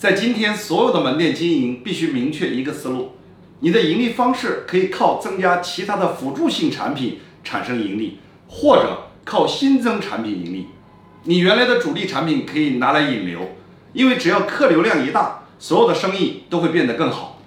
在今天所有的门店经营必须明确一个思路你的盈利方式可以靠增加其他的辅助性产品产生盈利或者靠新增产品盈利。你原来的主力产品可以拿来引流因为只要客流量一大所有的生意都会变得更好。